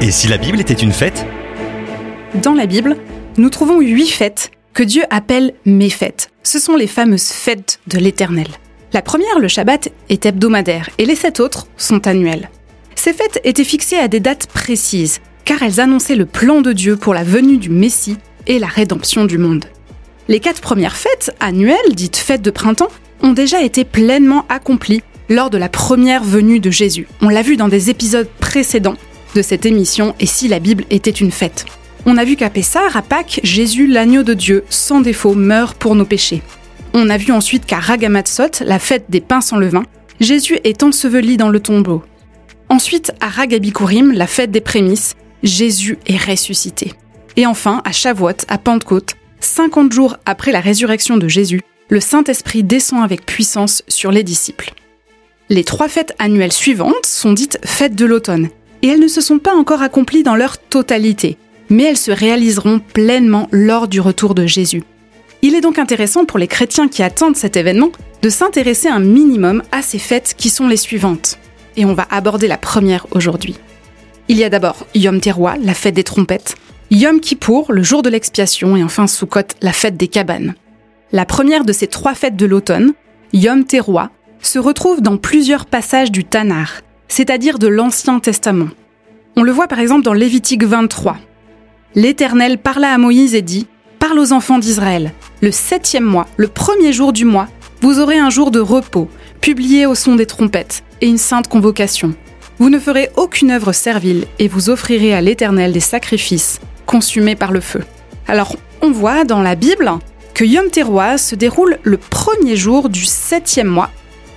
Et si la Bible était une fête Dans la Bible, nous trouvons huit fêtes que Dieu appelle mes fêtes. Ce sont les fameuses fêtes de l'Éternel. La première, le Shabbat, est hebdomadaire et les sept autres sont annuelles. Ces fêtes étaient fixées à des dates précises, car elles annonçaient le plan de Dieu pour la venue du Messie et la rédemption du monde. Les quatre premières fêtes, annuelles, dites fêtes de printemps, ont déjà été pleinement accomplies lors de la première venue de Jésus. On l'a vu dans des épisodes précédents de cette émission Et si la Bible était une fête On a vu qu'à Pessah, à Pâques, Jésus, l'agneau de Dieu, sans défaut, meurt pour nos péchés. On a vu ensuite qu'à Ragamatsot, la fête des pains sans levain, Jésus est enseveli dans le tombeau. Ensuite, à Ragabikurim, la fête des prémices, Jésus est ressuscité. Et enfin, à Shavuot, à Pentecôte, 50 jours après la résurrection de Jésus, le Saint-Esprit descend avec puissance sur les disciples. Les trois fêtes annuelles suivantes sont dites fêtes de l'automne, et elles ne se sont pas encore accomplies dans leur totalité, mais elles se réaliseront pleinement lors du retour de Jésus. Il est donc intéressant pour les chrétiens qui attendent cet événement de s'intéresser un minimum à ces fêtes qui sont les suivantes. Et on va aborder la première aujourd'hui. Il y a d'abord Yom Teruah, la fête des trompettes, Yom Kippour, le jour de l'expiation, et enfin Sukkot, la fête des cabanes. La première de ces trois fêtes de l'automne, Yom Teruah, se retrouve dans plusieurs passages du Tanar, c'est-à-dire de l'Ancien Testament. On le voit par exemple dans Lévitique 23. L'Éternel parla à Moïse et dit Parle aux enfants d'Israël. Le septième mois, le premier jour du mois, vous aurez un jour de repos, publié au son des trompettes, et une sainte convocation. Vous ne ferez aucune œuvre servile, et vous offrirez à l'Éternel des sacrifices, consumés par le feu. Alors, on voit dans la Bible que Yom Teruah se déroule le premier jour du septième mois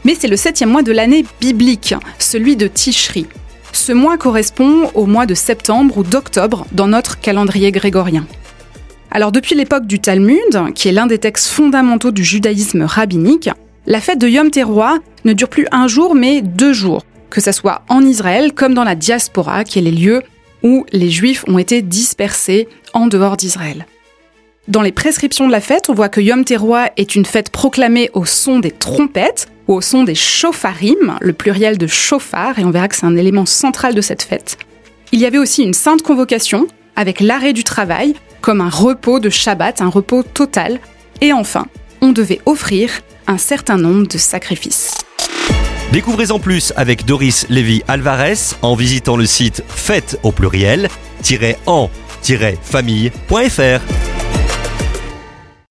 mais c'est le septième mois de l'année biblique, celui de Tishri. Ce mois correspond au mois de septembre ou d'octobre dans notre calendrier grégorien. Alors depuis l'époque du Talmud, qui est l'un des textes fondamentaux du judaïsme rabbinique, la fête de Yom Teruah ne dure plus un jour mais deux jours, que ce soit en Israël comme dans la diaspora, qui est les lieux où les juifs ont été dispersés en dehors d'Israël. Dans les prescriptions de la fête, on voit que Yom Teruah est une fête proclamée au son des trompettes, au son des chauffarim, le pluriel de chauffard, et on verra que c'est un élément central de cette fête. Il y avait aussi une sainte convocation, avec l'arrêt du travail, comme un repos de Shabbat, un repos total. Et enfin, on devait offrir un certain nombre de sacrifices. Découvrez en plus avec Doris Lévy Alvarez en visitant le site fête au pluriel en-famille.fr.